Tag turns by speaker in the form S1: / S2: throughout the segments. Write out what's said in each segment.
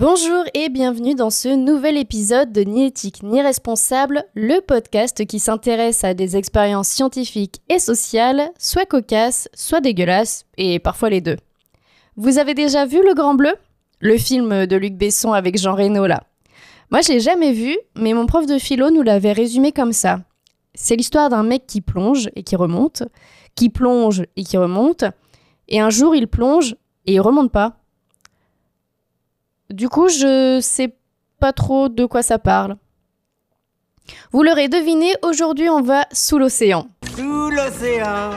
S1: Bonjour et bienvenue dans ce nouvel épisode de Ni éthique ni responsable, le podcast qui s'intéresse à des expériences scientifiques et sociales, soit cocasses, soit dégueulasses, et parfois les deux. Vous avez déjà vu Le Grand Bleu? Le film de Luc Besson avec Jean Reno là. Moi je l'ai jamais vu, mais mon prof de philo nous l'avait résumé comme ça. C'est l'histoire d'un mec qui plonge et qui remonte, qui plonge et qui remonte, et un jour il plonge et il remonte pas. Du coup, je sais pas trop de quoi ça parle. Vous l'aurez deviné, aujourd'hui on va sous l'océan.
S2: Sous l'océan.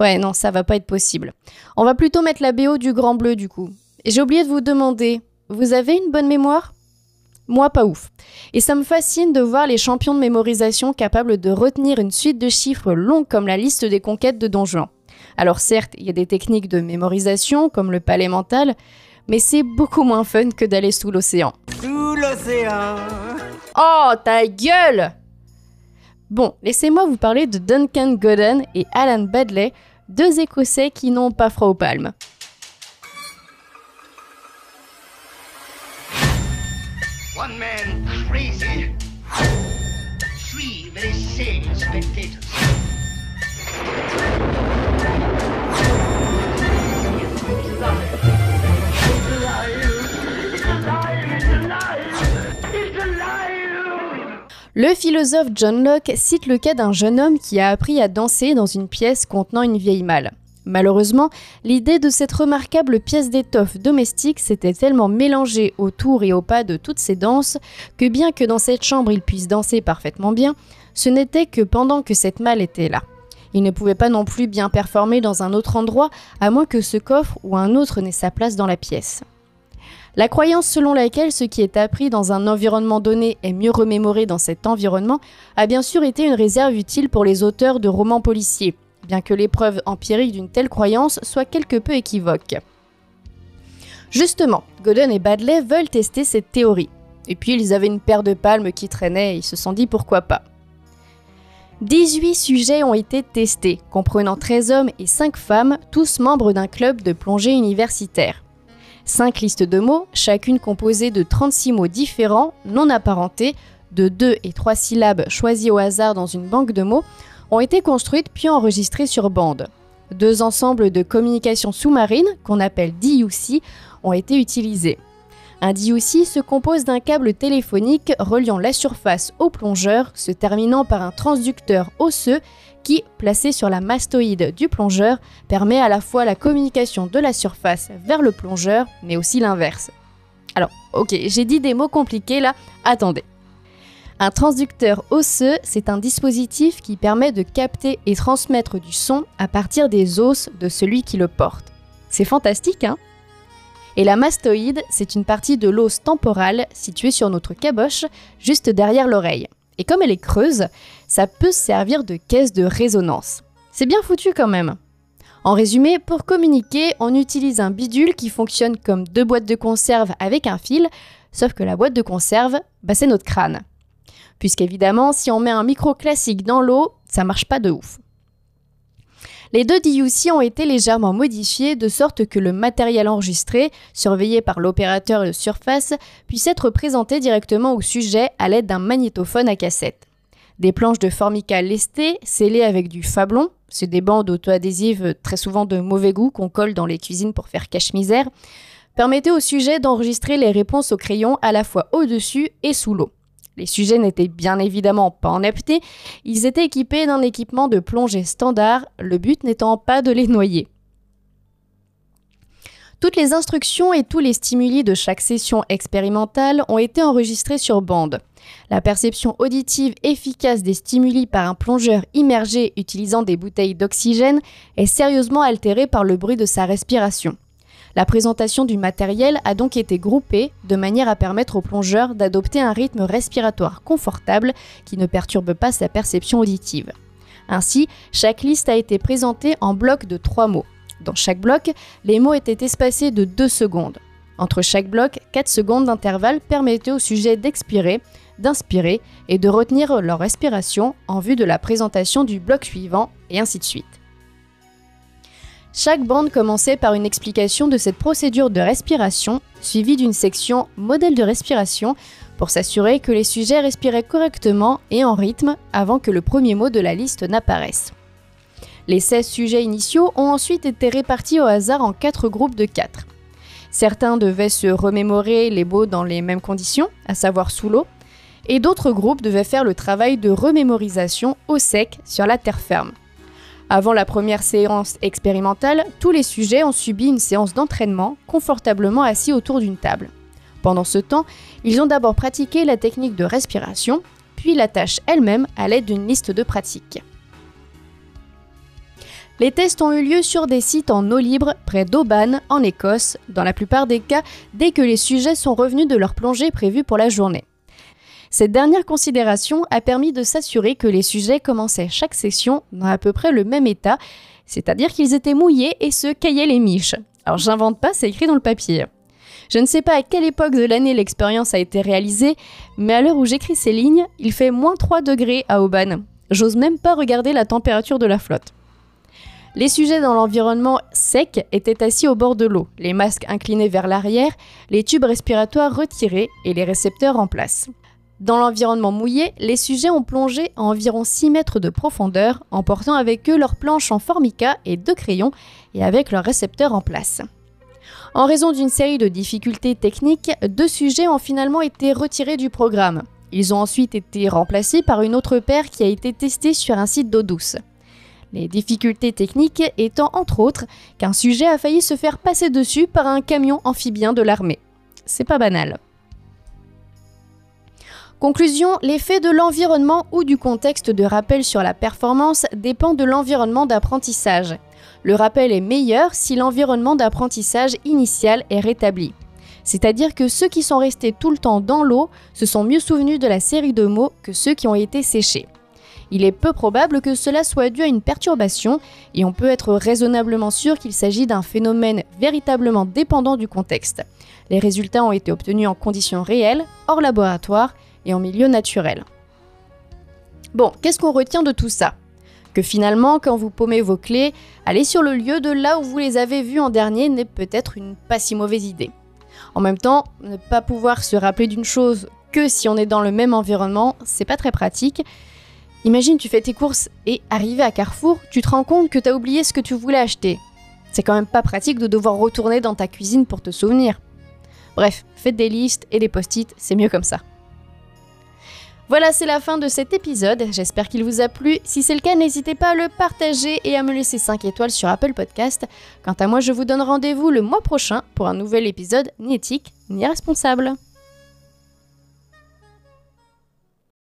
S1: Ouais, non, ça va pas être possible. On va plutôt mettre la BO du Grand Bleu du coup. Et j'ai oublié de vous demander, vous avez une bonne mémoire? Moi, pas ouf. Et ça me fascine de voir les champions de mémorisation capables de retenir une suite de chiffres longs comme la liste des conquêtes de Don Juan. Alors certes, il y a des techniques de mémorisation comme le palais mental, mais c'est beaucoup moins fun que d'aller sous l'océan.
S2: Sous l'océan.
S1: Oh, ta gueule Bon, laissez-moi vous parler de Duncan Godden et Alan Badley, deux Écossais qui n'ont pas froid aux palmes.
S3: One man crazy. Three very sane spectators.
S1: Le philosophe John Locke cite le cas d'un jeune homme qui a appris à danser dans une pièce contenant une vieille malle. Malheureusement, l'idée de cette remarquable pièce d'étoffe domestique s'était tellement mélangée au tour et au pas de toutes ces danses que bien que dans cette chambre il puisse danser parfaitement bien, ce n'était que pendant que cette malle était là. Il ne pouvait pas non plus bien performer dans un autre endroit à moins que ce coffre ou un autre n'ait sa place dans la pièce. La croyance selon laquelle ce qui est appris dans un environnement donné est mieux remémoré dans cet environnement a bien sûr été une réserve utile pour les auteurs de romans policiers, bien que l'épreuve empirique d'une telle croyance soit quelque peu équivoque. Justement, Godden et Badley veulent tester cette théorie. Et puis ils avaient une paire de palmes qui traînait et ils se sont dit pourquoi pas. 18 sujets ont été testés, comprenant 13 hommes et 5 femmes, tous membres d'un club de plongée universitaire. 5 listes de mots, chacune composée de 36 mots différents, non apparentés, de 2 et 3 syllabes choisis au hasard dans une banque de mots, ont été construites puis enregistrées sur bande. Deux ensembles de communication sous-marine, qu'on appelle DUC, ont été utilisés. Un DUC se compose d'un câble téléphonique reliant la surface au plongeur, se terminant par un transducteur osseux qui, placé sur la mastoïde du plongeur, permet à la fois la communication de la surface vers le plongeur, mais aussi l'inverse. Alors, ok, j'ai dit des mots compliqués là, attendez. Un transducteur osseux, c'est un dispositif qui permet de capter et transmettre du son à partir des os de celui qui le porte. C'est fantastique, hein? Et la mastoïde, c'est une partie de l'os temporal située sur notre caboche, juste derrière l'oreille. Et comme elle est creuse, ça peut servir de caisse de résonance. C'est bien foutu quand même. En résumé, pour communiquer, on utilise un bidule qui fonctionne comme deux boîtes de conserve avec un fil, sauf que la boîte de conserve, bah, c'est notre crâne. Puisqu'évidemment, si on met un micro classique dans l'eau, ça marche pas de ouf. Les deux DUC ont été légèrement modifiés de sorte que le matériel enregistré, surveillé par l'opérateur de surface, puisse être présenté directement au sujet à l'aide d'un magnétophone à cassette. Des planches de formica lestées, scellées avec du fablon, c'est des bandes auto-adhésives très souvent de mauvais goût qu'on colle dans les cuisines pour faire cache-misère, permettaient au sujet d'enregistrer les réponses au crayon à la fois au-dessus et sous l'eau. Les sujets n'étaient bien évidemment pas en apnée, ils étaient équipés d'un équipement de plongée standard, le but n'étant pas de les noyer. Toutes les instructions et tous les stimuli de chaque session expérimentale ont été enregistrés sur bande. La perception auditive efficace des stimuli par un plongeur immergé utilisant des bouteilles d'oxygène est sérieusement altérée par le bruit de sa respiration. La présentation du matériel a donc été groupée de manière à permettre au plongeur d'adopter un rythme respiratoire confortable qui ne perturbe pas sa perception auditive. Ainsi, chaque liste a été présentée en blocs de trois mots. Dans chaque bloc, les mots étaient espacés de 2 secondes. Entre chaque bloc, 4 secondes d'intervalle permettaient au sujet d'expirer, d'inspirer et de retenir leur respiration en vue de la présentation du bloc suivant, et ainsi de suite. Chaque bande commençait par une explication de cette procédure de respiration, suivie d'une section modèle de respiration, pour s'assurer que les sujets respiraient correctement et en rythme avant que le premier mot de la liste n'apparaisse. Les 16 sujets initiaux ont ensuite été répartis au hasard en 4 groupes de 4. Certains devaient se remémorer les mots dans les mêmes conditions, à savoir sous l'eau, et d'autres groupes devaient faire le travail de remémorisation au sec sur la terre ferme. Avant la première séance expérimentale, tous les sujets ont subi une séance d'entraînement confortablement assis autour d'une table. Pendant ce temps, ils ont d'abord pratiqué la technique de respiration, puis la tâche elle-même à l'aide d'une liste de pratiques. Les tests ont eu lieu sur des sites en eau libre près d'Auban, en Écosse, dans la plupart des cas dès que les sujets sont revenus de leur plongée prévue pour la journée. Cette dernière considération a permis de s'assurer que les sujets commençaient chaque session dans à peu près le même état, c'est-à-dire qu'ils étaient mouillés et se caillaient les miches. Alors j'invente pas, c'est écrit dans le papier. Je ne sais pas à quelle époque de l'année l'expérience a été réalisée, mais à l'heure où j'écris ces lignes, il fait moins 3 degrés à Auban. J'ose même pas regarder la température de la flotte. Les sujets dans l'environnement sec étaient assis au bord de l'eau, les masques inclinés vers l'arrière, les tubes respiratoires retirés et les récepteurs en place. Dans l'environnement mouillé, les sujets ont plongé à environ 6 mètres de profondeur, en portant avec eux leurs planches en formica et deux crayons, et avec leurs récepteurs en place. En raison d'une série de difficultés techniques, deux sujets ont finalement été retirés du programme. Ils ont ensuite été remplacés par une autre paire qui a été testée sur un site d'eau douce. Les difficultés techniques étant entre autres qu'un sujet a failli se faire passer dessus par un camion amphibien de l'armée. C'est pas banal. Conclusion, l'effet de l'environnement ou du contexte de rappel sur la performance dépend de l'environnement d'apprentissage. Le rappel est meilleur si l'environnement d'apprentissage initial est rétabli. C'est-à-dire que ceux qui sont restés tout le temps dans l'eau se sont mieux souvenus de la série de mots que ceux qui ont été séchés. Il est peu probable que cela soit dû à une perturbation et on peut être raisonnablement sûr qu'il s'agit d'un phénomène véritablement dépendant du contexte. Les résultats ont été obtenus en conditions réelles, hors laboratoire et en milieu naturel. Bon, qu'est-ce qu'on retient de tout ça? Que finalement, quand vous paumez vos clés, aller sur le lieu de là où vous les avez vues en dernier n'est peut-être une pas si mauvaise idée. En même temps, ne pas pouvoir se rappeler d'une chose que si on est dans le même environnement, c'est pas très pratique, Imagine, tu fais tes courses et arrivé à Carrefour, tu te rends compte que tu as oublié ce que tu voulais acheter. C'est quand même pas pratique de devoir retourner dans ta cuisine pour te souvenir. Bref, faites des listes et des post-it, c'est mieux comme ça. Voilà, c'est la fin de cet épisode. J'espère qu'il vous a plu. Si c'est le cas, n'hésitez pas à le partager et à me laisser 5 étoiles sur Apple Podcast. Quant à moi, je vous donne rendez-vous le mois prochain pour un nouvel épisode ni éthique ni responsable.